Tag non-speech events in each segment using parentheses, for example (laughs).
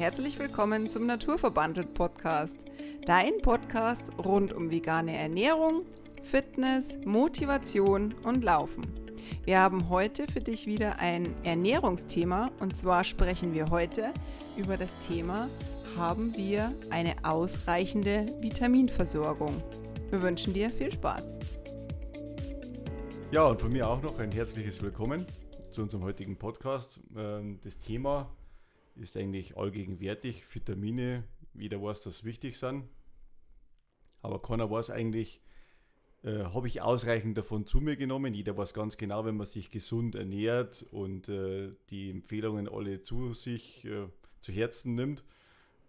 Herzlich willkommen zum Naturverbandelt Podcast. Dein Podcast rund um vegane Ernährung, Fitness, Motivation und Laufen. Wir haben heute für dich wieder ein Ernährungsthema und zwar sprechen wir heute über das Thema, haben wir eine ausreichende Vitaminversorgung? Wir wünschen dir viel Spaß. Ja, und von mir auch noch ein herzliches Willkommen zu unserem heutigen Podcast. Ähm, das Thema ist eigentlich allgegenwärtig. Vitamine, jeder weiß, dass wichtig sind. Aber keiner weiß eigentlich, äh, habe ich ausreichend davon zu mir genommen. Jeder weiß ganz genau, wenn man sich gesund ernährt und äh, die Empfehlungen alle zu sich äh, zu Herzen nimmt,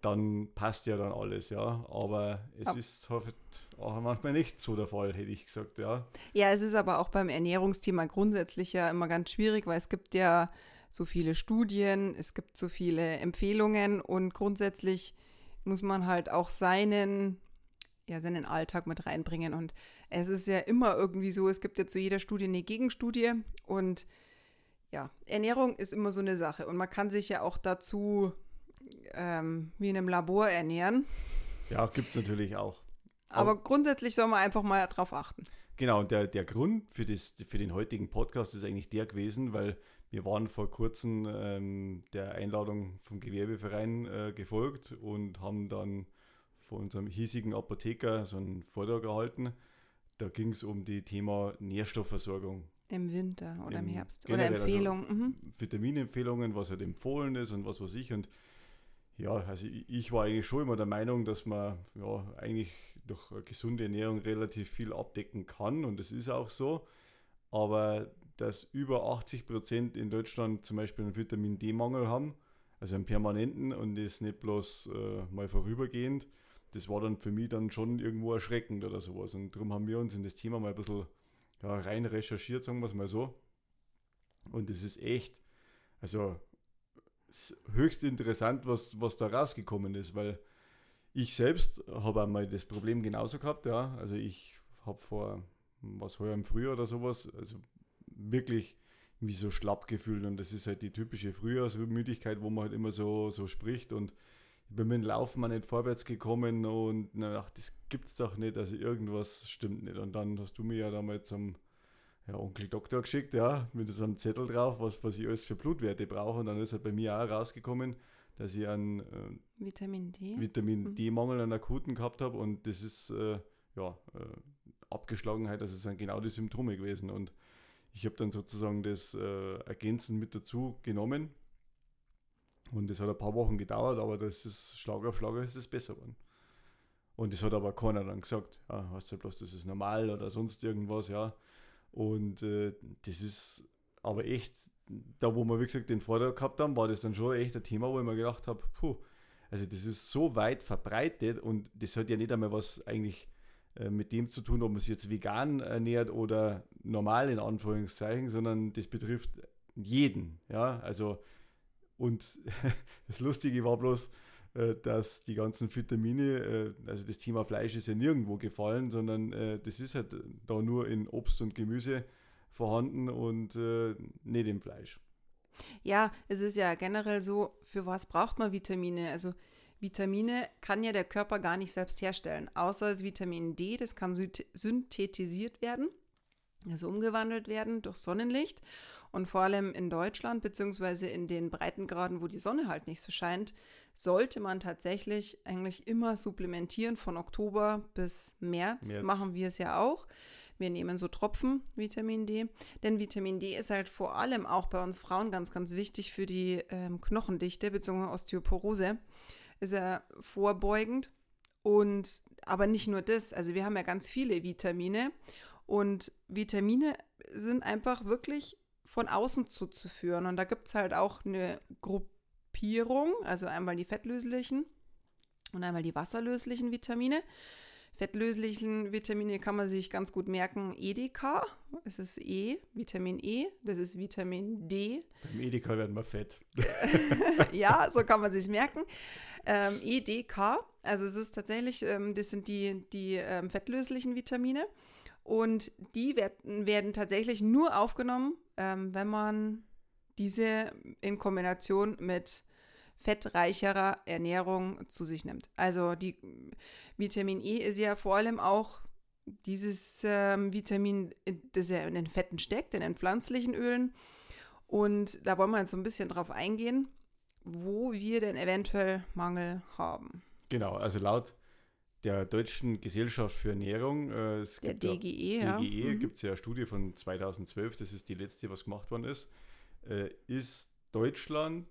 dann passt ja dann alles, ja. Aber es ja. ist halt auch manchmal nicht so der Fall, hätte ich gesagt, ja. Ja, es ist aber auch beim Ernährungsthema grundsätzlich ja immer ganz schwierig, weil es gibt ja so viele Studien, es gibt so viele Empfehlungen und grundsätzlich muss man halt auch seinen, ja, seinen Alltag mit reinbringen. Und es ist ja immer irgendwie so, es gibt ja zu jeder Studie eine Gegenstudie und ja, Ernährung ist immer so eine Sache und man kann sich ja auch dazu ähm, wie in einem Labor ernähren. Ja, gibt es natürlich auch. Aber, Aber grundsätzlich soll man einfach mal darauf achten. Genau, und der, der Grund für, das, für den heutigen Podcast ist eigentlich der gewesen, weil wir waren vor kurzem ähm, der Einladung vom Gewerbeverein äh, gefolgt und haben dann von unserem hiesigen Apotheker so einen Vortrag erhalten. Da ging es um die Thema Nährstoffversorgung. Im Winter oder im, im Herbst. Oder Empfehlungen. Also mhm. Vitaminempfehlungen, was halt empfohlen ist und was weiß ich. Und ja, also ich war eigentlich schon immer der Meinung, dass man ja eigentlich durch gesunde Ernährung relativ viel abdecken kann und das ist auch so. Aber dass über 80 Prozent in Deutschland zum Beispiel einen Vitamin D-Mangel haben, also einen permanenten und das nicht bloß äh, mal vorübergehend, das war dann für mich dann schon irgendwo erschreckend oder sowas. Und darum haben wir uns in das Thema mal ein bisschen ja, rein recherchiert, sagen wir es mal so. Und es ist echt, also höchst interessant, was, was da rausgekommen ist, weil ich selbst habe einmal das Problem genauso gehabt, ja. Also ich habe vor, was heuer im Frühjahr oder sowas, also wirklich wie so schlapp gefühlt und das ist halt die typische Frühjahrsmüdigkeit, wo man halt immer so, so spricht und ich bin mit dem Laufen mal nicht vorwärts gekommen und ach, das gibt's doch nicht, also irgendwas stimmt nicht und dann hast du mir ja damals zum ja, Onkel Doktor geschickt, ja, mit so einem Zettel drauf, was, was ich alles für Blutwerte brauche. Und dann ist halt bei mir auch rausgekommen, dass ich einen äh, Vitamin D. Vitamin mhm. D-Mangel an akuten gehabt habe. Und das ist äh, ja äh, Abgeschlagenheit, das sind genau die Symptome gewesen. Und ich habe dann sozusagen das äh, ergänzend mit dazu genommen. Und das hat ein paar Wochen gedauert, aber das ist Schlag auf Schlag ist es besser geworden. Und das hat aber keiner dann gesagt, ja, hast du ja bloß, das ist normal oder sonst irgendwas, ja. Und äh, das ist aber echt, da wo wir, wie gesagt, den Vortrag gehabt haben, war das dann schon echt ein Thema, wo ich mir gedacht habe, puh, also das ist so weit verbreitet und das hat ja nicht einmal was eigentlich mit dem zu tun, ob man sich jetzt vegan ernährt oder normal in Anführungszeichen, sondern das betrifft jeden, ja, also und (laughs) das Lustige war bloß, äh, dass die ganzen Vitamine, äh, also das Thema Fleisch ist ja nirgendwo gefallen, sondern äh, das ist halt da nur in Obst und Gemüse vorhanden und nicht im Fleisch. Ja, es ist ja generell so, für was braucht man Vitamine? Also Vitamine kann ja der Körper gar nicht selbst herstellen, außer das Vitamin D, das kann synthetisiert werden, also umgewandelt werden durch Sonnenlicht. Und vor allem in Deutschland, beziehungsweise in den Breitengraden, wo die Sonne halt nicht so scheint, sollte man tatsächlich eigentlich immer supplementieren von Oktober bis März. März. Machen wir es ja auch. Wir nehmen so Tropfen Vitamin D, denn Vitamin D ist halt vor allem auch bei uns Frauen ganz, ganz wichtig für die ähm, Knochendichte bzw. Osteoporose. Ist er vorbeugend und aber nicht nur das. Also wir haben ja ganz viele Vitamine und Vitamine sind einfach wirklich von außen zuzuführen. Und da gibt es halt auch eine Gruppierung, also einmal die fettlöslichen und einmal die wasserlöslichen Vitamine. Fettlöslichen Vitamine kann man sich ganz gut merken. EDK, es ist E, Vitamin E, das ist Vitamin D. Beim EDK werden wir fett. (laughs) ja, so kann man sich merken. Ähm, EDK, also es ist tatsächlich, ähm, das sind die, die ähm, fettlöslichen Vitamine. Und die werden, werden tatsächlich nur aufgenommen, ähm, wenn man diese in Kombination mit fettreicherer Ernährung zu sich nimmt. Also die Vitamin E ist ja vor allem auch dieses ähm, Vitamin, das ja in den Fetten steckt, in den pflanzlichen Ölen. Und da wollen wir jetzt so ein bisschen drauf eingehen, wo wir denn eventuell Mangel haben. Genau, also laut der Deutschen Gesellschaft für Ernährung, äh, es der gibt DGE, ja, ja. DGE Mhm. gibt es ja eine Studie von 2012, das ist die letzte, was gemacht worden ist, äh, ist Deutschland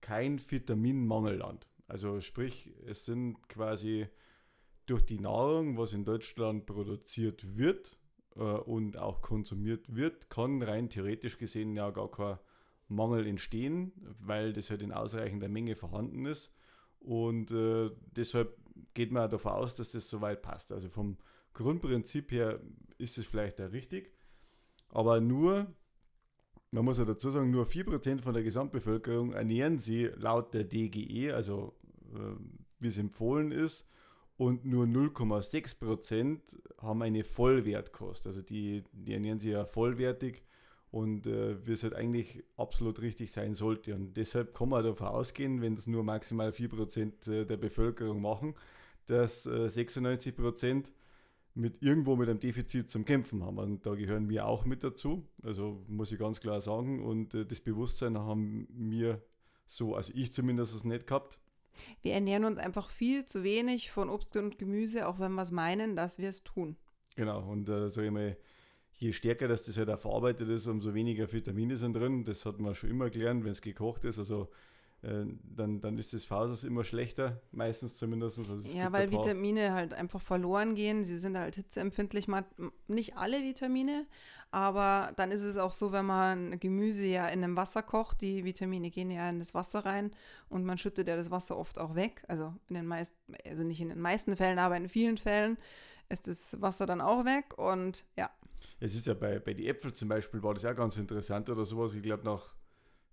kein Vitaminmangelland. Also sprich, es sind quasi durch die Nahrung, was in Deutschland produziert wird äh, und auch konsumiert wird, kann rein theoretisch gesehen ja gar kein Mangel entstehen, weil das halt in ausreichender Menge vorhanden ist. Und äh, deshalb geht man davon aus, dass das soweit passt. Also vom Grundprinzip her ist es vielleicht auch richtig, aber nur, man muss ja dazu sagen, nur 4% von der Gesamtbevölkerung ernähren sie laut der DGE, also äh, wie es empfohlen ist, und nur 0,6% haben eine Vollwertkost. Also die, die ernähren sich ja vollwertig und äh, wie es halt eigentlich absolut richtig sein sollte. Und deshalb kann man davon ausgehen, wenn es nur maximal 4% äh, der Bevölkerung machen, dass äh, 96% mit irgendwo mit einem Defizit zum Kämpfen haben. Und da gehören wir auch mit dazu. Also muss ich ganz klar sagen. Und äh, das Bewusstsein haben wir so, also ich zumindest nicht gehabt. Wir ernähren uns einfach viel zu wenig von Obst und Gemüse, auch wenn wir es meinen, dass wir es tun. Genau, und äh, sag ich mal, je stärker dass das halt auch verarbeitet ist, umso weniger Vitamine sind drin. Das hat man schon immer gelernt, wenn es gekocht ist. Also dann, dann ist das Fases immer schlechter, meistens zumindest. Also Ja, weil Vitamine halt einfach verloren gehen. Sie sind halt hitzeempfindlich. Man, nicht alle Vitamine, aber dann ist es auch so, wenn man Gemüse ja in einem Wasser kocht, die Vitamine gehen ja in das Wasser rein und man schüttet ja das Wasser oft auch weg. Also in den meisten, also nicht in den meisten Fällen, aber in vielen Fällen ist das Wasser dann auch weg und ja. Es ist ja bei, bei den Äpfeln zum Beispiel, war das auch ganz interessant oder sowas. Ich glaube, nach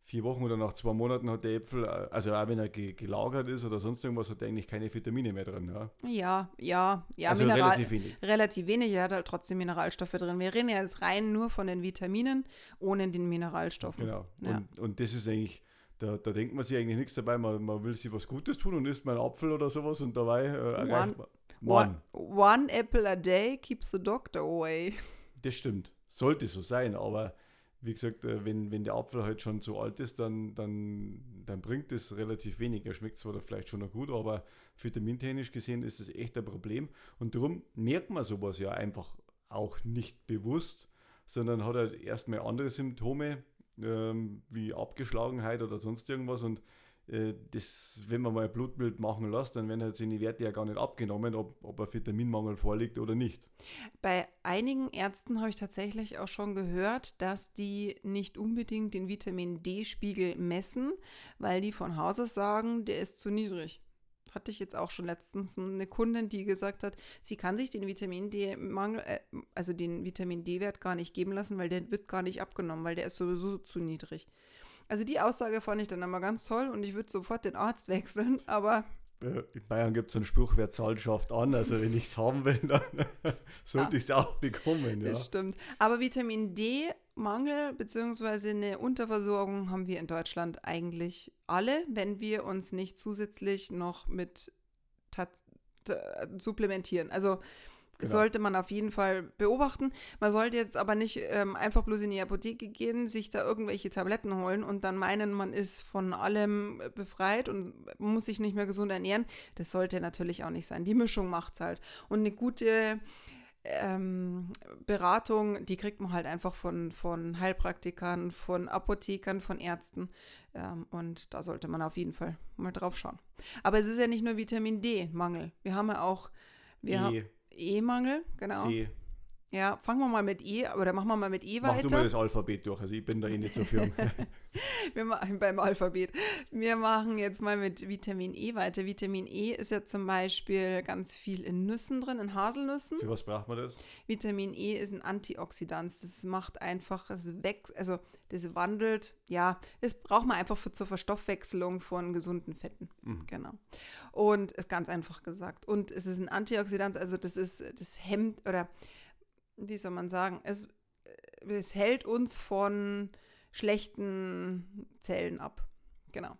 vier Wochen oder nach zwei Monaten hat der Äpfel, äh, also auch wenn er ge gelagert ist oder sonst irgendwas, hat er eigentlich keine Vitamine mehr drin. Ja, Ja, ja, ja, also Mineral, relativ wenig. relativ wenig. Er hat halt trotzdem Mineralstoffe drin. Wir reden ja jetzt rein nur von den Vitaminen, ohne den Mineralstoffen. Genau. Ja. Und, und das ist eigentlich, da, da denkt man sich eigentlich nichts dabei. Man, man will sich was Gutes tun und isst mal einen Apfel oder sowas und dabei äh, erreicht man. One, one apple a day keeps the doctor away. Das stimmt. Sollte so sein, aber wie gesagt, äh, wenn, wenn der Apfel halt schon zu alt ist, dann, dann, dann bringt es relativ wenig. Er schmeckt zwar vielleicht schon noch gut, aber vitamintechnisch gesehen ist es echt ein Problem. Und darum merkt man sowas ja einfach auch nicht bewusst, sondern hat halt erstmal andere Symptome, ähm, wie Abgeschlagenheit oder sonst irgendwas. Und das, wenn man mal ein Blutbild machen lässt, dann werden halt seine Werte ja gar nicht abgenommen, ob, ob ein Vitaminmangel vorliegt oder nicht. Bei einigen Ärzten habe ich tatsächlich auch schon gehört, dass die nicht unbedingt den Vitamin D-Spiegel messen, weil die von Haus aus sagen, der ist zu niedrig. Hatte ich jetzt auch schon letztens eine Kundin, die gesagt hat, sie kann sich den Vitamin D-Mangel, äh, also den Vitamin D-Wert gar nicht geben lassen, weil der wird gar nicht abgenommen, weil der ist sowieso zu niedrig. Also die Aussage fand ich dann immer ganz toll und ich würde sofort den Arzt (laughs) wechseln, aber Äh, In Bayern gibt es einen Spruch, wer zahlt, schafft an. Also wenn ich es haben will, dann (laughs) sollte ich es auch bekommen. Ja. Das stimmt. Aber Vitamin D-Mangel bzw. eine Unterversorgung haben wir in Deutschland eigentlich alle, wenn wir uns nicht zusätzlich noch mit t- supplementieren. Also Genau. sollte man auf jeden Fall beobachten. Man sollte jetzt aber nicht ähm, einfach bloß in die Apotheke gehen, sich da irgendwelche Tabletten holen und dann meinen, man ist von allem befreit und muss sich nicht mehr gesund ernähren. Das sollte natürlich auch nicht sein. Die Mischung macht's halt. Und eine gute ähm, Beratung, die kriegt man halt einfach von, von Heilpraktikern, von Apothekern, von Ärzten. Ähm, und da sollte man auf jeden Fall mal drauf schauen. Aber es ist ja nicht nur Vitamin D-Mangel. Wir haben ja auch wir haben E-Mangel, genau. C. Ja, fangen wir mal mit E, oder machen wir mal mit E Mach du mal weiter. das Alphabet durch. Also ich bin da eh nicht so firm. (laughs) Wir machen beim Alphabet. Wir machen jetzt mal mit Vitamin E weiter. Vitamin E ist ja zum Beispiel ganz viel in Nüssen drin, in Haselnüssen. Für was braucht man das? Vitamin E ist ein Antioxidant. Das macht einfach, es wächst, also das wandelt, ja, das braucht man einfach für, zur Verstoffwechselung von gesunden Fetten. Mhm. Genau. Und ist ganz einfach gesagt. Und es ist ein Antioxidant, also das ist, das hemmt, oder wie soll man sagen, es, es hält uns von schlechten Zellen ab. Genau.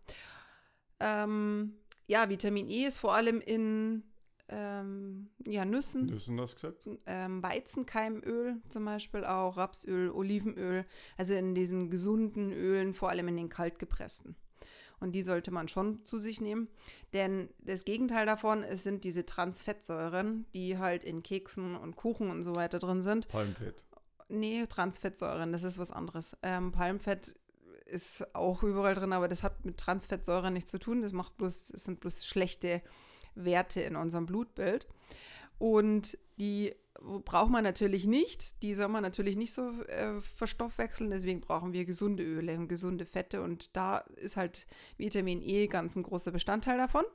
Ähm, ja, Vitamin E ist vor allem in ähm, ja, Nüssen, Nüssen hast gesagt? ähm, Weizenkeimöl zum Beispiel auch, Rapsöl, Olivenöl, also in diesen gesunden Ölen, vor allem in den kaltgepressten. Und die sollte man schon zu sich nehmen. Denn das Gegenteil davon es sind diese Transfettsäuren, die halt in Keksen und Kuchen und so weiter drin sind. Palmfett. Nee, Transfettsäuren, das ist was anderes. Ähm, Palmfett ist auch überall drin, aber das hat mit Transfettsäuren nichts zu tun. Das macht bloß, das sind bloß schlechte Werte in unserem Blutbild. Und die braucht man natürlich nicht. Die soll man natürlich nicht so äh, verstoffwechseln. Deswegen brauchen wir gesunde Öle und gesunde Fette. Und da ist halt Vitamin E ganz ein großer Bestandteil davon.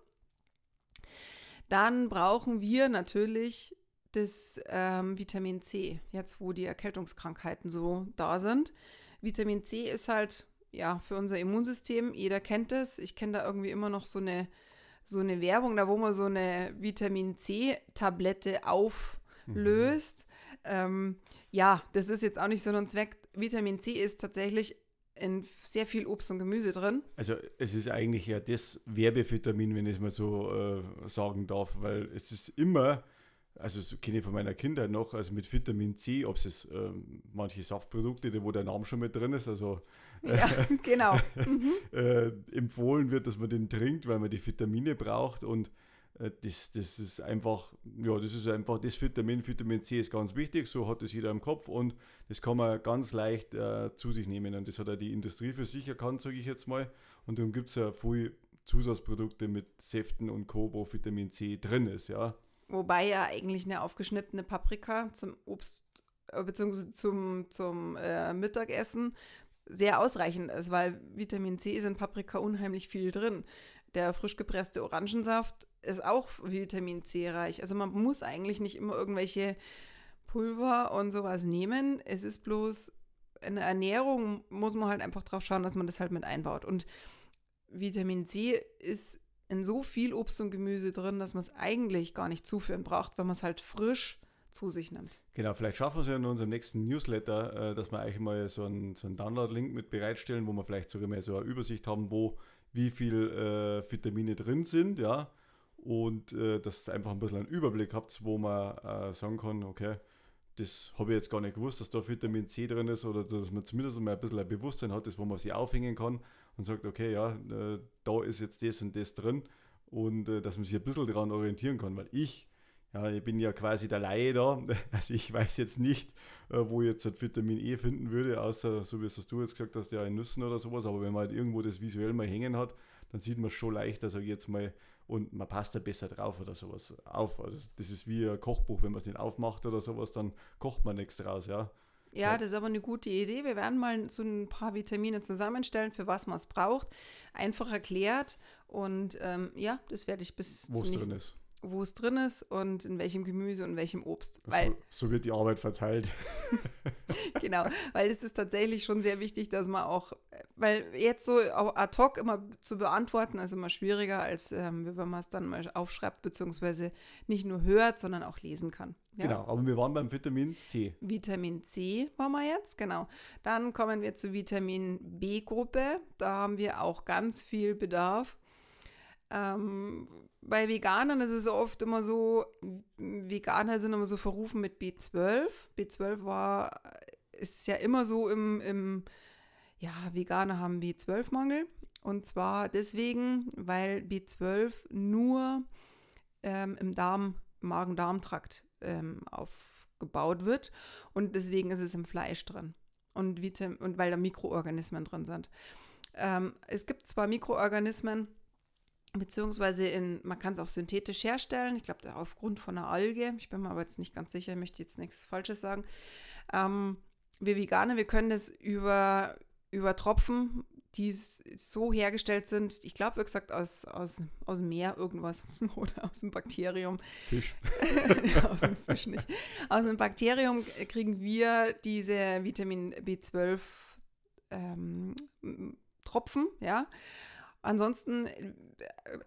Dann brauchen wir natürlich das ähm, Vitamin C, jetzt wo die Erkältungskrankheiten so da sind. Vitamin C ist halt ja für unser Immunsystem, jeder kennt es. Ich kenne da irgendwie immer noch so eine, so eine Werbung, da wo man so eine Vitamin C-Tablette auflöst. Ähm, ja, das ist jetzt auch nicht so ein Zweck. Vitamin C ist tatsächlich in sehr viel Obst und Gemüse drin. Also es ist eigentlich ja das Werbevitamin, wenn ich es mal so äh, sagen darf, weil es ist immer, also so kenne ich von meiner Kindheit noch, also mit Vitamin C, ob es ist, ähm, manche Saftprodukte, wo der Name schon mit drin ist, also (laughs) Ja, genau. Mhm. äh, empfohlen wird, dass man den trinkt, weil man die Vitamine braucht und äh, das, das ist einfach, ja, das ist einfach das Vitamin, Vitamin C ist ganz wichtig, so hat es jeder im Kopf und das kann man ganz leicht äh, zu sich nehmen und das hat auch die Industrie für sich erkannt, sage ich jetzt mal und darum gibt es ja viele Zusatzprodukte mit Säften und Co., wo Vitamin C drin ist, ja. Wobei ja eigentlich eine aufgeschnittene Paprika zum Obst äh, bzw. zum, zum äh, Mittagessen sehr ausreichend ist, weil Vitamin C ist in Paprika unheimlich viel drin. Der frisch gepresste Orangensaft ist auch Vitamin C reich. Also man muss eigentlich nicht immer irgendwelche Pulver und sowas nehmen. Es ist bloß in der Ernährung muss man halt einfach drauf schauen, dass man das halt mit einbaut. Und Vitamin C ist in so viel Obst und Gemüse drin, dass man es eigentlich gar nicht zuführen braucht, wenn man es halt frisch zu sich nimmt. Genau, vielleicht schaffen wir es ja in unserem nächsten Newsletter, äh, dass wir eigentlich mal so einen, so einen Download-Link mit bereitstellen, wo wir vielleicht sogar mal so eine Übersicht haben, wo wie viel äh, Vitamine drin sind, ja. Und äh, dass ihr einfach ein bisschen einen Überblick habt, wo man äh, sagen kann, okay, das habe ich jetzt gar nicht gewusst, dass da Vitamin C drin ist oder dass man zumindest mal ein bisschen ein Bewusstsein hat, das, wo man sich aufhängen kann und sagt, okay, ja, äh, da ist jetzt das und das drin und äh, dass man sich ein bisschen daran orientieren kann, weil ich ja, ich bin ja quasi der Laie da. (laughs) Also ich weiß jetzt nicht, äh, wo ich jetzt Vitamin E finden würde, außer so wie es du jetzt gesagt hast, ja in Nüssen oder sowas. Aber wenn man halt irgendwo das visuell mal hängen hat, dann sieht man es schon leichter, sage ich jetzt mal, und man passt da besser drauf oder sowas auf. Also das ist wie ein Kochbuch, wenn man es nicht aufmacht oder sowas, dann kocht man nichts draus, ja. Ja, das ist aber eine gute Idee. Wir werden mal so ein paar Vitamine zusammenstellen, für was man es braucht. Einfach erklärt. Und ähm, ja, das werde ich bis Wo zum es drin ist. Wo es drin ist und in welchem Gemüse und welchem Obst. Weil, So, so wird die Arbeit verteilt. (laughs) (laughs) genau, weil es ist tatsächlich schon sehr wichtig, dass man auch, weil jetzt so ad hoc immer zu beantworten, ist immer schwieriger, als ähm, wenn man es dann mal aufschreibt, beziehungsweise nicht nur hört, sondern auch lesen kann. Ja? Genau, aber wir waren beim Vitamin C. Vitamin C waren wir jetzt, genau. Dann kommen wir zur Vitamin B-Gruppe. Da haben wir auch ganz viel Bedarf. Ähm, bei Veganern ist es oft immer so, Veganer sind immer so verrufen mit B12. B12 war, ist ja immer so im, im ja, Veganer haben B12-Mangel. Und zwar deswegen, weil B12 nur ähm, im Darm, Magen-Darm-Trakt ähm, aufgebaut wird. Und deswegen ist es im Fleisch drin. Und, Vitam und weil da Mikroorganismen drin sind. Ähm, es gibt zwar Mikroorganismen, beziehungsweise in, man kann es auch synthetisch herstellen. Ich glaube, aufgrund von einer Alge. Ich bin mir aber jetzt nicht ganz sicher, ich möchte jetzt nichts Falsches sagen. Ähm, wir Veganer, wir können das über, über Tropfen, die so hergestellt sind, ich glaube, wie gesagt, aus, aus, aus dem Meer irgendwas (laughs) oder aus dem Bakterium, Fisch. (laughs) aus dem Fisch nicht. Aus dem Bakterium kriegen wir diese Vitamin B12 ähm, Tropfen, ja. Ansonsten äh,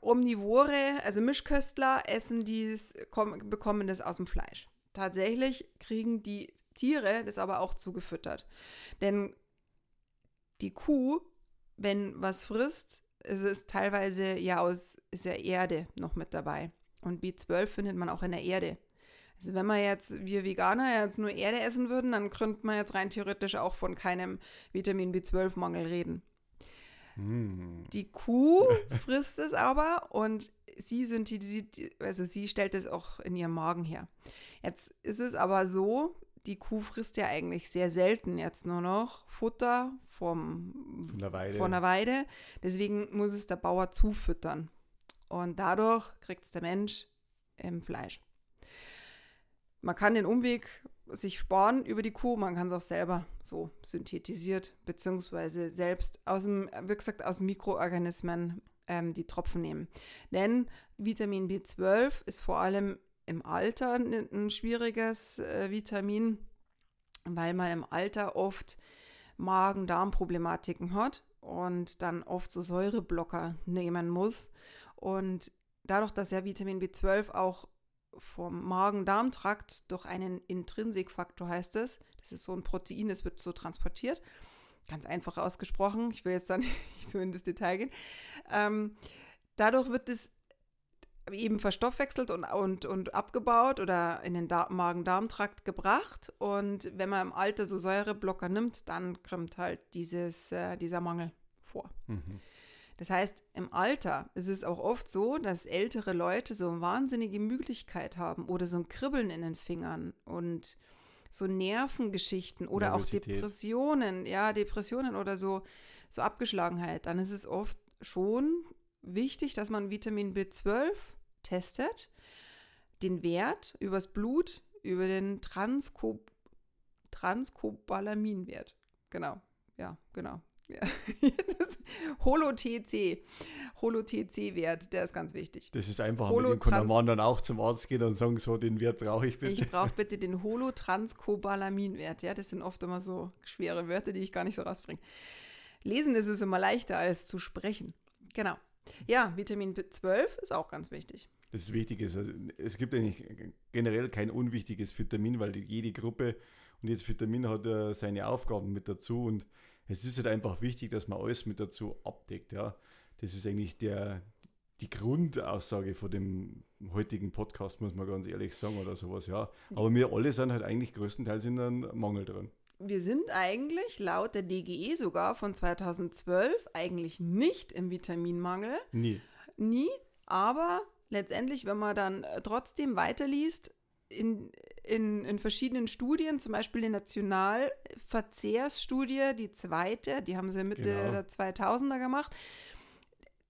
Omnivore, also Mischköstler, essen dies, kommen, bekommen das aus dem Fleisch. Tatsächlich kriegen die Tiere das aber auch zugefüttert. Denn die Kuh, wenn was frisst, es ist teilweise ja aus ist ja Erde noch mit dabei. Und B12 findet man auch in der Erde. Also wenn wir jetzt, wir Veganer jetzt nur Erde essen würden, dann könnte man jetzt rein theoretisch auch von keinem Vitamin B12-Mangel reden. Hm. Die Kuh (laughs) frisst es aber und sie synthetisiert, also sie stellt es auch in ihrem Magen her. Jetzt ist es aber so, die Kuh frisst ja eigentlich sehr selten jetzt nur noch Futter vom, Von der Weide. von der Weide. Deswegen muss es der Bauer zufüttern. Und dadurch kriegt es der Mensch im Fleisch. Man kann den Umweg sich sparen über die Kuh, man kann es auch selber so synthetisiert, beziehungsweise selbst aus dem, wie gesagt, aus Mikroorganismen ähm, die Tropfen nehmen. Denn Vitamin B12 ist vor allem im Alter ein, schwieriges äh, Vitamin, weil man im Alter oft Magen-Darm-Problematiken hat und dann oft so Säureblocker nehmen muss. Und dadurch, dass ja Vitamin B12 auch vom Magen-Darm-Trakt durch einen Intrinsikfaktor heißt es, das ist so ein Protein, das wird so transportiert, ganz einfach ausgesprochen, ich will jetzt da (laughs) nicht so in das Detail gehen, ähm, dadurch wird es eben verstoffwechselt und, und, und abgebaut oder in den Da- Magen-Darm-Trakt gebracht. Und wenn man im Alter so Säureblocker nimmt, dann kommt halt dieses, äh, dieser Mangel vor. Mhm. Das heißt, im Alter ist es auch oft so, dass ältere Leute so eine wahnsinnige Müdigkeit haben oder so ein Kribbeln in den Fingern und so Nervengeschichten oder auch. Depressionen, ja, Depressionen oder so, so Abgeschlagenheit. Dann ist es oft schon wichtig, dass man Vitamin B12 testet, den Wert übers Blut, über den Transko Transkobalaminwert. Genau, ja, genau. (laughs) Das Holo-TC, Holo-TC-Wert, der ist ganz wichtig. Das ist einfach, mit dem kann Mann dann auch zum Arzt gehen und sagen, so, den Wert brauche ich bitte. Ich brauche (laughs) bitte den Holo-Transkobalaminwert. Ja, das sind oft immer so schwere Wörter, die ich gar nicht so rausbringe. Lesen ist es immer leichter als zu sprechen. Genau. Ja, Vitamin B12 ist auch ganz wichtig. Das ist wichtig. ist, Also, es gibt eigentlich generell kein unwichtiges Vitamin, weil jede Gruppe und jedes Vitamin hat äh, seine Aufgaben mit dazu und es ist halt einfach wichtig, dass man alles mit dazu abdeckt. Ja. Das ist eigentlich der, die Grundaussage von dem heutigen Podcast, muss man ganz ehrlich sagen, oder sowas, ja. Aber wir alle sind halt eigentlich größtenteils in einem Mangel drin. Wir sind eigentlich laut der DGE sogar von 2012 eigentlich nicht im Vitaminmangel. Nie. Nie, aber letztendlich, wenn man dann äh, trotzdem weiterliest, in, in, in verschiedenen Studien, zum Beispiel die Nationalverzehrsstudie, die zweite, die haben sie Mitte Genau. der 2000er gemacht,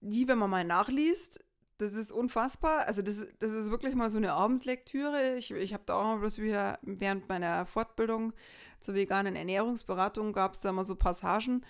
die, wenn man mal nachliest, das ist unfassbar. Also das, das ist wirklich mal so eine Abendlektüre. Ich, ich habe da auch mal bloß wieder während meiner Fortbildung zur veganen Ernährungsberatung gab es da mal so Passagen,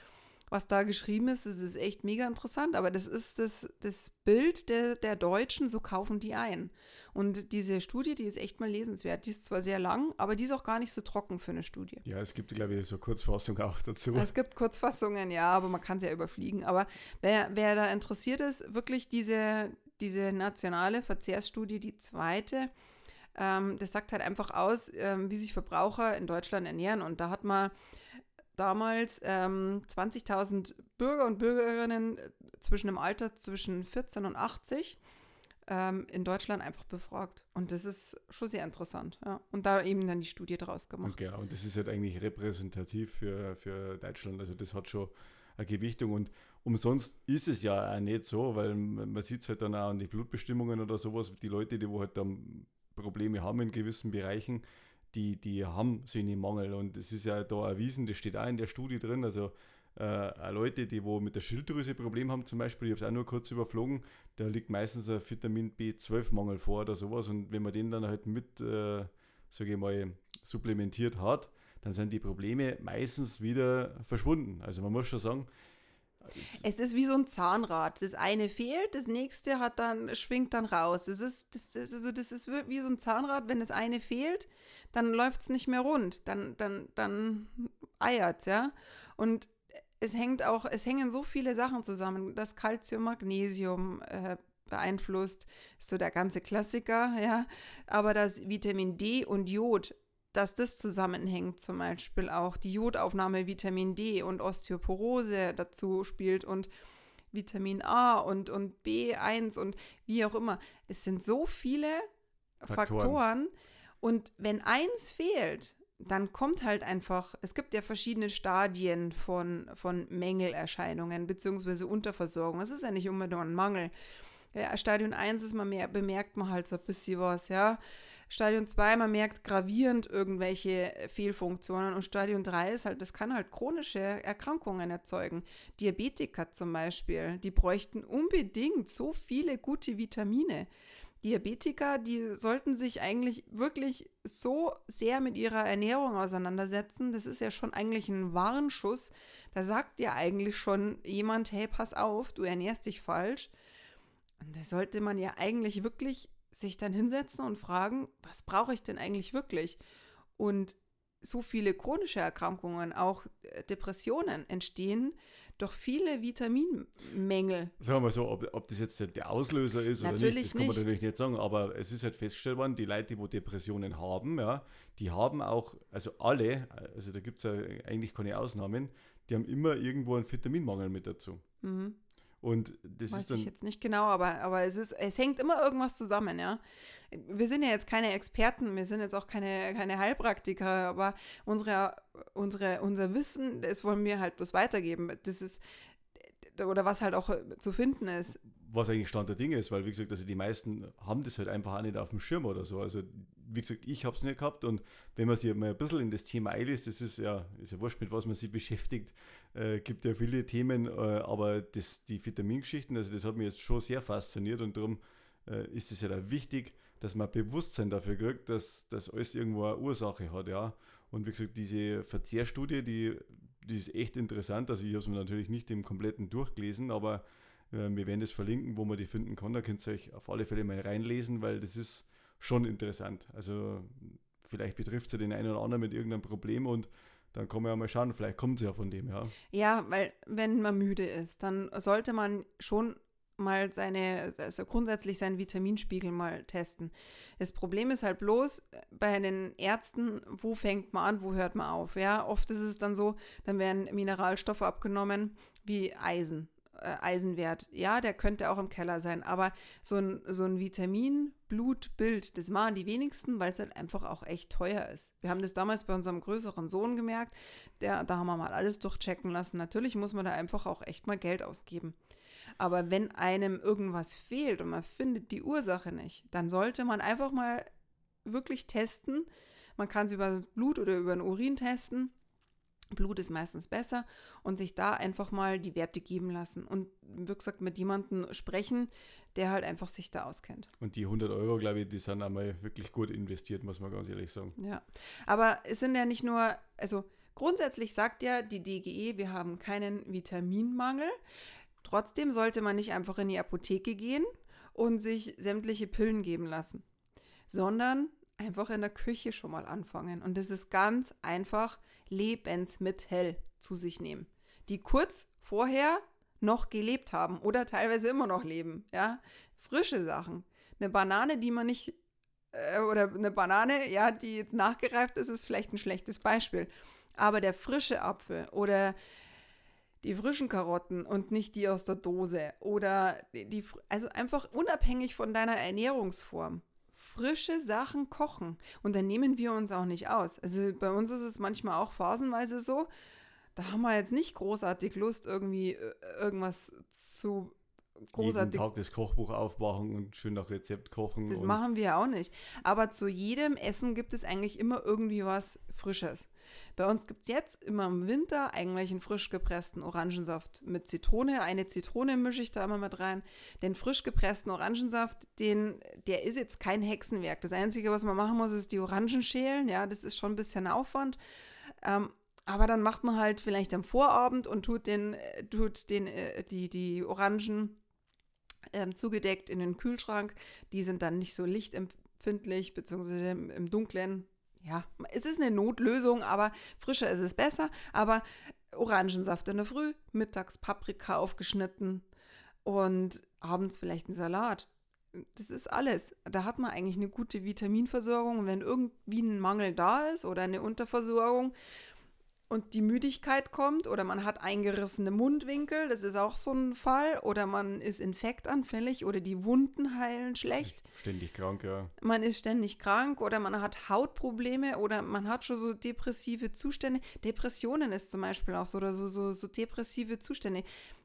was da geschrieben ist. Das ist echt mega interessant. Aber das ist das, das Bild der, der Deutschen, so kaufen die ein. Und diese Studie, die ist echt mal lesenswert. Die ist zwar sehr lang, aber die ist auch gar nicht so trocken für eine Studie. Ja, es gibt, glaube ich, so eine Kurzfassung auch dazu. Es gibt Kurzfassungen, ja, aber man kann es ja überfliegen. Aber wer, wer da interessiert ist, wirklich diese, diese nationale Verzehrsstudie, die zweite, ähm, das sagt halt einfach aus, ähm, wie sich Verbraucher in Deutschland ernähren. Und da hat man damals ähm, 20.000 Bürger und Bürgerinnen äh, zwischen dem Alter zwischen 14 und 80 ähm, in Deutschland einfach befragt. Und das ist schon sehr interessant. Ja. Und da eben dann die Studie draus Und gemacht. genau, und das ist halt eigentlich repräsentativ für, für Deutschland. Also das hat schon eine Gewichtung. Und umsonst ist es ja auch nicht so, weil man sieht es halt dann auch an die Blutbestimmungen oder sowas. Die Leute, die wo halt dann Probleme haben in gewissen Bereichen, die, die haben so einen Mangel. Und es ist ja da erwiesen, das steht auch in der Studie drin. Also äh, Leute, die wo mit der Schilddrüse Problem haben, zum Beispiel, ich habe es auch nur kurz überflogen, da liegt meistens ein Vitamin B12-Mangel vor oder sowas. Und wenn man den dann halt mit, äh, sage ich mal, supplementiert hat, dann sind die Probleme meistens wieder verschwunden. Also man muss schon sagen, es, ist wie so ein Zahnrad. Das eine fehlt, das nächste hat dann, schwingt dann raus. Das ist, das, das, ist, so- das ist wie so ein Zahnrad, wenn das eine fehlt, dann läuft es nicht mehr rund. Dann, dann, dann eiert ja. Und es hängt auch, es hängen so viele Sachen zusammen. Das Calcium, Magnesium äh, beeinflusst, ist so der ganze Klassiker, ja. Aber das Vitamin D und Jod, dass das zusammenhängt, zum Beispiel auch die Jodaufnahme Vitamin D und Osteoporose dazu spielt und Vitamin A und, und B1 und wie auch immer. Es sind so viele Faktoren. Faktoren und wenn eins fehlt, dann kommt halt einfach, es gibt ja verschiedene Stadien von, von Mängelerscheinungen bzw. Unterversorgung. Es ist ja nicht unbedingt ein Mangel. Ja, Stadion 1 ist man mehr, bemerkt man halt so ein bisschen was, ja. Stadion 2, man merkt gravierend irgendwelche Fehlfunktionen und Stadion 3 ist halt, das kann halt chronische Erkrankungen erzeugen. Diabetiker zum Beispiel, die bräuchten unbedingt so viele gute Vitamine. Diabetiker, die sollten sich eigentlich wirklich so sehr mit ihrer Ernährung auseinandersetzen. Das ist ja schon eigentlich ein Warnschuss. Da sagt ja eigentlich schon jemand, hey, pass auf, du ernährst dich falsch. Und da sollte man ja eigentlich wirklich sich dann hinsetzen und fragen, was brauche ich denn eigentlich wirklich? Und so viele chronische Erkrankungen, auch äh, Depressionen entstehen doch viele Vitaminmängel. Sagen wir mal so, ob, ob das jetzt der Auslöser ist natürlich oder nicht, das kann man natürlich nicht sagen, aber es ist halt festgestellt worden, die Leute, die Depressionen haben, ja, die haben auch, also alle, also da gibt es ja eigentlich keine Ausnahmen, die haben immer irgendwo einen Vitaminmangel mit dazu. Mhm. Und das Weiß ist dann, ich jetzt nicht genau, aber, aber es, ist, es hängt immer irgendwas zusammen, ja wir sind ja jetzt keine Experten, wir sind jetzt auch keine, keine Heilpraktiker, aber unsere, unsere, unser Wissen, das wollen wir halt bloß weitergeben. Das ist, oder was halt auch zu finden ist. Was eigentlich Stand der Dinge ist, weil wie gesagt, also die meisten haben das halt einfach auch nicht auf dem Schirm oder so. Also wie gesagt, ich habe es nicht gehabt und wenn man sich mal ein bisschen in das Thema einlässt, das ist ja, ist ja wurscht, mit was man sich beschäftigt, äh, gibt ja viele Themen, äh, aber das, die Vitamingeschichten, also das hat mich jetzt schon sehr fasziniert und darum äh, ist es ja da wichtig, dass man Bewusstsein dafür kriegt, dass das alles irgendwo eine Ursache hat, ja. Und wie gesagt, diese Verzehrstudie, die, die ist echt interessant. Also ich habe es mir natürlich nicht im kompletten durchgelesen, aber äh, wir werden das verlinken, wo man die finden kann. Da könnt ihr euch auf alle Fälle mal reinlesen, weil das ist schon interessant. Also vielleicht betrifft ja den einen oder anderen mit irgendeinem Problem und dann kann man ja mal schauen, vielleicht kommt es ja von dem, ja. Ja, weil wenn man müde ist, dann sollte man schon mal seine, also grundsätzlich seinen Vitaminspiegel mal testen. Das Problem ist halt bloß bei den Ärzten, wo fängt man an, wo hört man auf. Ja, oft ist es dann so, dann werden Mineralstoffe abgenommen wie Eisen, Eisenwert. Ja, der könnte auch im Keller sein, aber so ein, so ein Vitamin-Blutbild, das machen die wenigsten, weil es halt einfach auch echt teuer ist. Wir haben das damals bei unserem größeren Sohn gemerkt, der, da haben wir mal alles durchchecken lassen. Natürlich muss man da einfach auch echt mal Geld ausgeben. Aber wenn einem irgendwas fehlt und man findet die Ursache nicht, dann sollte man einfach mal wirklich testen. Man kann es über Blut oder über den Urin testen. Blut ist meistens besser und sich da einfach mal die Werte geben lassen und wie gesagt mit jemandem sprechen, der halt einfach sich da auskennt. Und die 100 Euro, glaube ich, die sind einmal wirklich gut investiert, muss man ganz ehrlich sagen. Ja, aber es sind ja nicht nur, also grundsätzlich sagt ja die DGE, wir haben keinen Vitaminmangel. Trotzdem sollte man nicht einfach in die Apotheke gehen und sich sämtliche Pillen geben lassen, sondern einfach in der Küche schon mal anfangen. Und das ist ganz einfach Lebensmittel zu sich nehmen, die kurz vorher noch gelebt haben oder teilweise immer noch leben. Ja, frische Sachen. Eine Banane, die man nicht äh, oder eine Banane, ja, die jetzt nachgereift ist, ist vielleicht ein schlechtes Beispiel. Aber der frische Apfel oder die frischen Karotten und nicht die aus der Dose. Oder die, also einfach unabhängig von deiner Ernährungsform. Frische Sachen kochen. Und dann nehmen wir uns auch nicht aus. Also bei uns ist es manchmal auch phasenweise so, da haben wir jetzt nicht großartig Lust, irgendwie äh, irgendwas zu großartig. Jeden Tag das Kochbuch aufmachen und schön nach Rezept kochen. Das machen wir auch nicht. Aber zu jedem Essen gibt es eigentlich immer irgendwie was Frisches. Bei uns gibt es jetzt immer im Winter eigentlich einen frisch gepressten Orangensaft mit Zitrone. Eine Zitrone mische ich da immer mit rein. Den frisch gepressten Orangensaft, den, der ist jetzt kein Hexenwerk. Das Einzige, was man machen muss, ist die Orangen schälen. Ja, das ist schon ein bisschen Aufwand. Ähm, aber dann macht man halt vielleicht am Vorabend und tut den, äh, tut den, äh, die, die Orangen ähm, zugedeckt in den Kühlschrank. Die sind dann nicht so lichtempfindlich, beziehungsweise im, im Dunklen ja, es ist eine Notlösung, aber frischer ist es besser. Aber Orangensaft in der Früh, mittags Paprika aufgeschnitten und abends vielleicht ein Salat. Das ist alles. Da hat man eigentlich eine gute Vitaminversorgung. Und wenn irgendwie ein Mangel da ist oder eine Unterversorgung, und die Müdigkeit kommt oder man hat eingerissene Mundwinkel, das ist auch so ein Fall, oder man ist infektanfällig oder die Wunden heilen schlecht. Ständig krank, ja. Man ist ständig krank oder man hat Hautprobleme oder man hat schon so depressive Zustände. Depressionen ist zum Beispiel auch so oder so, so, so depressive Zustände.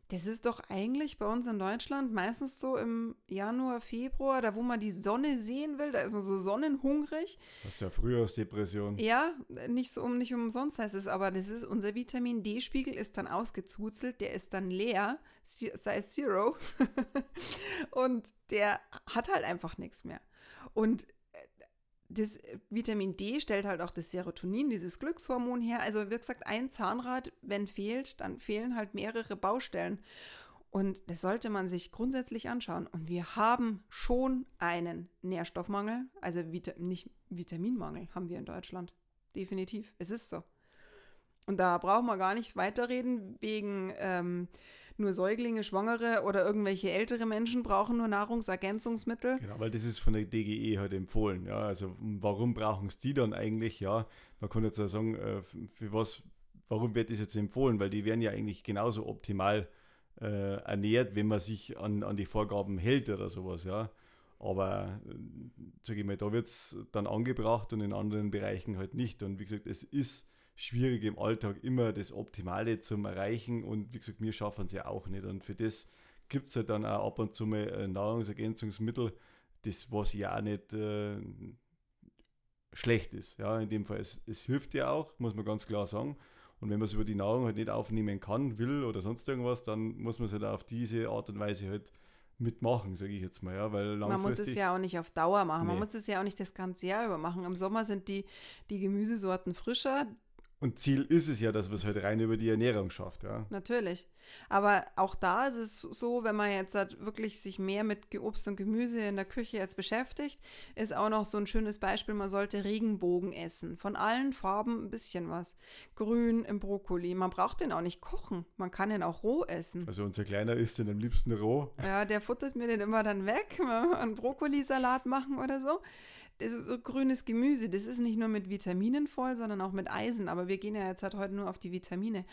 Das ist doch eigentlich bei uns in Deutschland meistens so im Januar, Februar, da wo man die Sonne sehen will, da ist man so sonnenhungrig. Das ist ja Frühjahrsdepression. Ja, nicht so um nicht umsonst heißt es, aber das ist unser Vitamin D-Spiegel ist dann ausgezuzelt, der ist dann leer, sei Zero. (laughs) und der hat halt einfach nichts mehr. Und das äh, Vitamin D stellt halt auch das Serotonin, dieses Glückshormon her. Also wie gesagt, ein Zahnrad, wenn fehlt, dann fehlen halt mehrere Baustellen. Und das sollte man sich grundsätzlich anschauen. Und wir haben schon einen Nährstoffmangel, also Vita nicht Vitaminmangel haben wir in Deutschland. Definitiv. Es ist so. Und da brauchen wir gar nicht weiterreden wegen ähm, nur Säuglinge, Schwangere oder irgendwelche ältere Menschen brauchen nur Nahrungsergänzungsmittel. Genau, weil das ist von der DGE halt empfohlen. Ja, also warum brauchen es die dann eigentlich? Ja, man kann jetzt sagen, äh, für was, warum wird das jetzt empfohlen? Weil die werden ja eigentlich genauso optimal äh, ernährt, wenn man sich an, an die Vorgaben hält oder sowas, ja. Aber äh, sage ich mal, da wird es dann angebracht und in anderen Bereichen halt nicht. Und wie gesagt, es ist schwierig im Alltag immer das Optimale zu Erreichen und wie gesagt, wir schaffen es ja auch nicht. Und für das gibt es halt dann auch ab und zu mal Nahrungsergänzungsmittel, das was ja nicht äh, schlecht ist. Ja, in dem Fall, es, es hilft ja auch, muss man ganz klar sagen. Und wenn man es über die Nahrung halt nicht aufnehmen kann, will oder sonst irgendwas, dann muss man es halt auf diese Art und Weise halt mitmachen, sage ich jetzt mal, ja, weil Man muss es ja auch nicht auf Dauer machen, nee. man muss es ja auch nicht das ganze Jahr über machen. Im Sommer sind die, die Gemüsesorten frischer, und Ziel ist es ja, dass man es halt rein über die Ernährung schafft, ja. Natürlich. Aber auch da ist es so, wenn man jetzt halt wirklich sich mehr mit Obst und Gemüse in der Küche jetzt beschäftigt, ist auch noch so ein schönes Beispiel, man sollte Regenbogen essen. Von allen Farben ein bisschen was. Grün im Brokkoli. Man braucht den auch nicht kochen. Man kann den auch roh essen. Also unser Kleiner isst den am liebsten roh. Ja, der futtert mir den immer dann weg, einen Brokkolisalat machen oder so das ist so grünes Gemüse, das ist nicht nur mit Vitaminen voll, sondern auch mit Eisen. Aber wir gehen ja jetzt halt heute nur auf die Vitamine.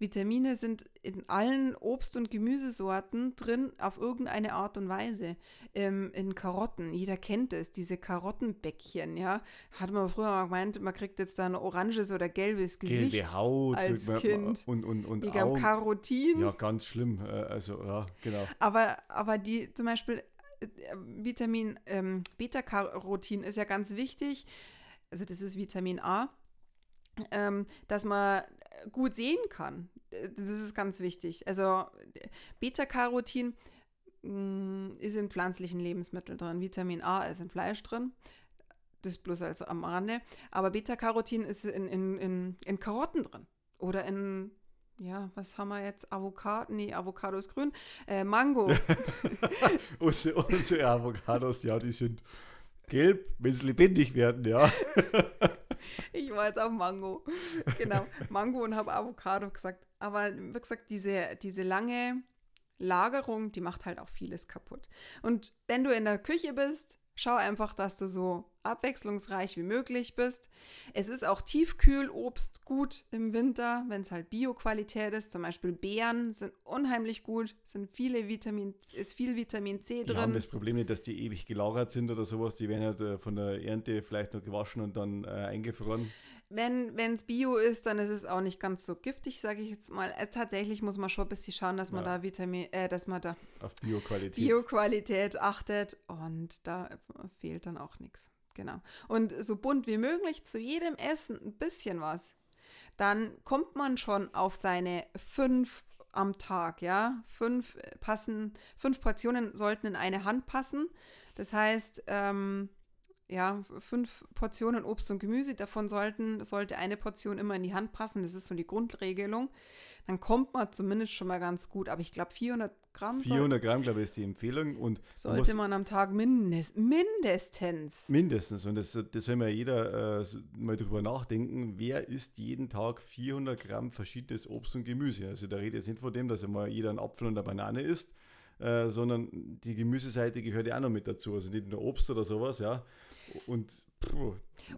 Vitamine sind in allen Obst- und Gemüsesorten drin auf irgendeine Art und Weise. Ähm, in Karotten, jeder kennt es, diese Karottenbäckchen, ja. Hat man früher mal gemeint, man kriegt jetzt da ein oranges oder gelbes Gesicht Gelbe Haut als man, Kind. Und, und, und Wegen Augen. Karotin. Ja, ganz schlimm. Äh, also, ja, genau. Aber, aber die zum Beispiel Vitamin ähm, Beta-Carotin ist ja ganz wichtig. Also das ist Vitamin A, ähm, dass man gut sehen kann. Das ist ganz wichtig. Also Beta-Carotin mm, ist in pflanzlichen Lebensmitteln drin. Vitamin A ist in Fleisch drin. Das bloß also am Rande. Aber Beta-Carotin ist in, in, in, in Karotten drin. Oder in ja, was haben wir jetzt? Avocado? Nee, Avocado ist grün. Äh, Mango. (laughs) unsere, unsere Avocados, ja, die sind gelb, wenn sie lebendig werden, ja. (laughs) ich war jetzt auf Mango. Genau, Mango und habe Avocado gesagt. Aber wie gesagt, diese, diese lange Lagerung, die macht halt auch vieles kaputt. Und wenn du in der Küche bist, Schau einfach, dass du so abwechslungsreich wie möglich bist. Es ist auch Tiefkühlobst gut im Winter, wenn es halt Bio-Qualität ist. Zum Beispiel Beeren sind unheimlich gut, sind viele Vitamin, ist viel Vitamin C drin. Die haben das Problem nicht, dass die ewig gelagert sind oder sowas. Die werden halt äh, von der Ernte vielleicht noch gewaschen und dann äh, eingefroren wenn es Bio ist, dann ist es auch nicht ganz so giftig, sage ich jetzt mal. Äh, tatsächlich muss man schon ein bisschen schauen, dass man ja. da Vitamin, äh, dass man da auf Bioqualität. Bioqualität achtet und da fehlt dann auch nichts. Genau. Und so bunt wie möglich zu jedem Essen ein bisschen was. Dann kommt man schon auf seine fünf am Tag, ja. Fünf äh, passen, fünf Portionen sollten in eine Hand passen. Das heißt, ähm, ja, fünf Portionen Obst und Gemüse, davon sollten, sollte eine Portion immer in die Hand passen, das ist so die Grundregelung. Dann kommt man zumindest schon mal ganz gut, aber ich glaube 400 Gramm. 400 Gramm, glaube ich, ist die Empfehlung. Und sollte man am Tag mindest, mindestens. Mindestens, und das, das soll mal jeder äh, mal drüber nachdenken, wer isst jeden Tag 400 Gramm verschiedenes Obst und Gemüse? Also da redet jetzt nicht von dem, dass immer jeder einen Apfel und eine Banane isst, äh, sondern die Gemüseseite gehört ja auch noch mit dazu, also nicht nur Obst oder sowas, ja. Und,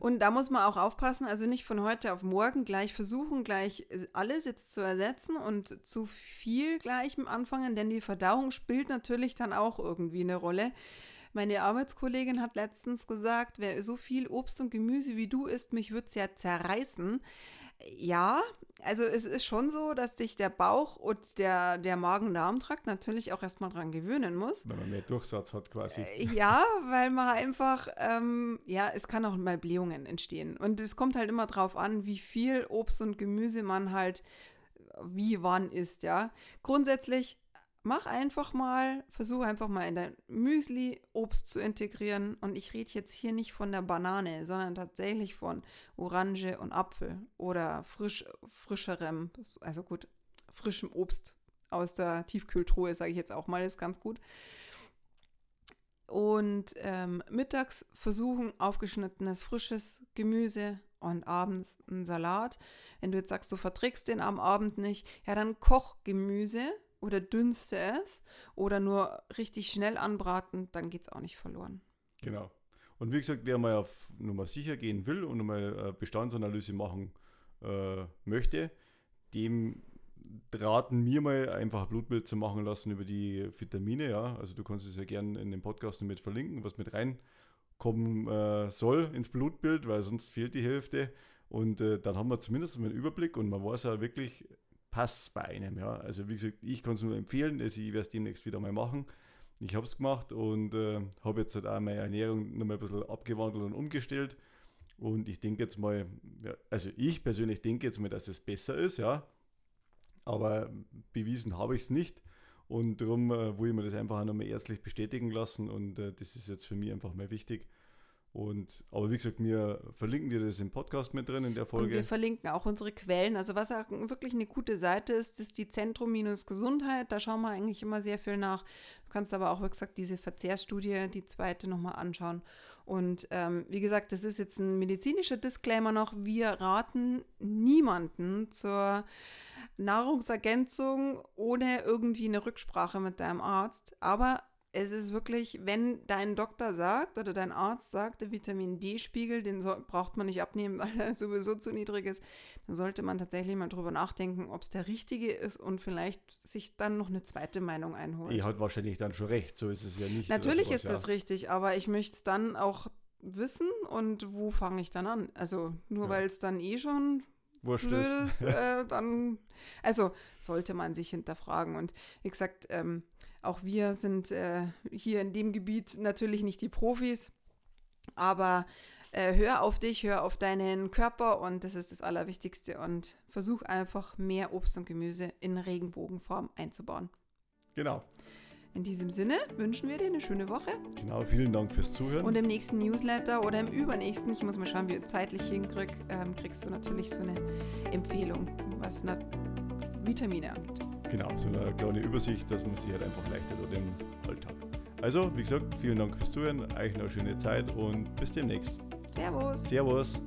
und da muss man auch aufpassen, also nicht von heute auf morgen gleich versuchen, gleich alles jetzt zu ersetzen und zu viel gleich anfangen, denn die Verdauung spielt natürlich dann auch irgendwie eine Rolle. Meine Arbeitskollegin hat letztens gesagt, wer so viel Obst und Gemüse wie du isst, mich würde es ja zerreißen. Ja, also es ist schon so, dass dich der Bauch und der, der Magen-Darm-Trakt natürlich auch erstmal dran gewöhnen muss. Wenn man mehr Durchsatz hat quasi. Äh, ja, weil man einfach, ähm, ja, es kann auch mal Blähungen entstehen. Und es kommt halt immer drauf an, wie viel Obst und Gemüse man halt wie wann isst, ja. Grundsätzlich mach einfach mal, versuche einfach mal in dein Müsli Obst zu integrieren. Und ich rede jetzt hier nicht von der Banane, sondern tatsächlich von Orange und Apfel oder frisch, frischerem, also gut, frischem Obst aus der Tiefkühltruhe, sage ich jetzt auch mal, ist ganz gut. Und ähm, mittags versuchen aufgeschnittenes frisches Gemüse und abends ein Salat. Wenn du jetzt sagst, du verträgst den am Abend nicht, ja, dann koch Gemüse oder dünste es oder nur richtig schnell anbraten, dann geht es auch nicht verloren. Genau. Und wie gesagt, wer mal auf Nummer sicher gehen will und mal Bestandsanalyse machen äh, möchte, dem raten wir mal einfach ein Blutbild zu machen lassen über die Vitamine. Ja, also du kannst es ja gerne in dem Podcast mit verlinken, was mit reinkommen äh, soll ins Blutbild, weil sonst fehlt die Hälfte. Und äh, dann haben wir zumindest einen Überblick und man weiß ja wirklich, passt bei einem. Ja. Also wie gesagt, ich kann es nur empfehlen, also ich werde es demnächst wieder mal machen. Ich habe es gemacht und äh, habe jetzt halt auch meine Ernährung nochmal ein bisschen abgewandelt und umgestellt. Und ich denke jetzt mal, ja, also ich persönlich denke jetzt mal, dass es besser ist, ja. Aber bewiesen habe ich es nicht. Und darum äh, will ich mir das einfach nochmal ärztlich bestätigen lassen. Und äh, das ist jetzt für mich einfach mal wichtig. Und, aber wie gesagt, wir verlinken dir das im Podcast mit drin in der Folge. Und wir verlinken auch unsere Quellen. Also was auch wirklich eine gute Seite ist, ist die Zentrum-Gesundheit. Da schauen wir eigentlich immer sehr viel nach. Du kannst aber auch, wie gesagt, diese Verzehrsstudie, die zweite, nochmal anschauen. Und ähm, wie gesagt, das ist jetzt ein medizinischer Disclaimer noch. Wir raten niemanden zur Nahrungsergänzung ohne irgendwie eine Rücksprache mit deinem Arzt. Aber es ist wirklich, wenn dein Doktor sagt oder dein Arzt sagt, der Vitamin D-Spiegel, den so, braucht man nicht abnehmen, (laughs) weil er sowieso zu niedrig ist, dann sollte man tatsächlich mal drüber nachdenken, ob es der richtige ist und vielleicht sich dann noch eine zweite Meinung einholen. Ihr hat wahrscheinlich dann schon recht, so ist es ja nicht. Natürlich sowas, ist das ja. richtig, aber ich möchte es dann auch wissen und wo fange ich dann an? Also nur ja. weil es dann eh schon Wurscht ist, äh, dann, also sollte man sich hinterfragen. Und wie gesagt, ähm, auch wir sind äh, hier in dem Gebiet natürlich nicht die Profis, aber äh, hör auf dich, hör auf deinen Körper und das ist das Allerwichtigste und versuch einfach mehr Obst und Gemüse in Regenbogenform einzubauen. Genau. In diesem Sinne wünschen wir dir eine schöne Woche. Genau, vielen Dank fürs Zuhören. Und im nächsten Newsletter oder im übernächsten, ich muss mal schauen, wie ich zeitlich hinkriege, ähm, kriegst du natürlich so eine Empfehlung, was Vitamine angeht. Genau, so eine kleine Übersicht, dass man sich halt einfach leichter durch den Alltag. Also, wie gesagt, vielen Dank fürs Zuhören, euch noch eine schöne Zeit und bis demnächst. Servus. Servus.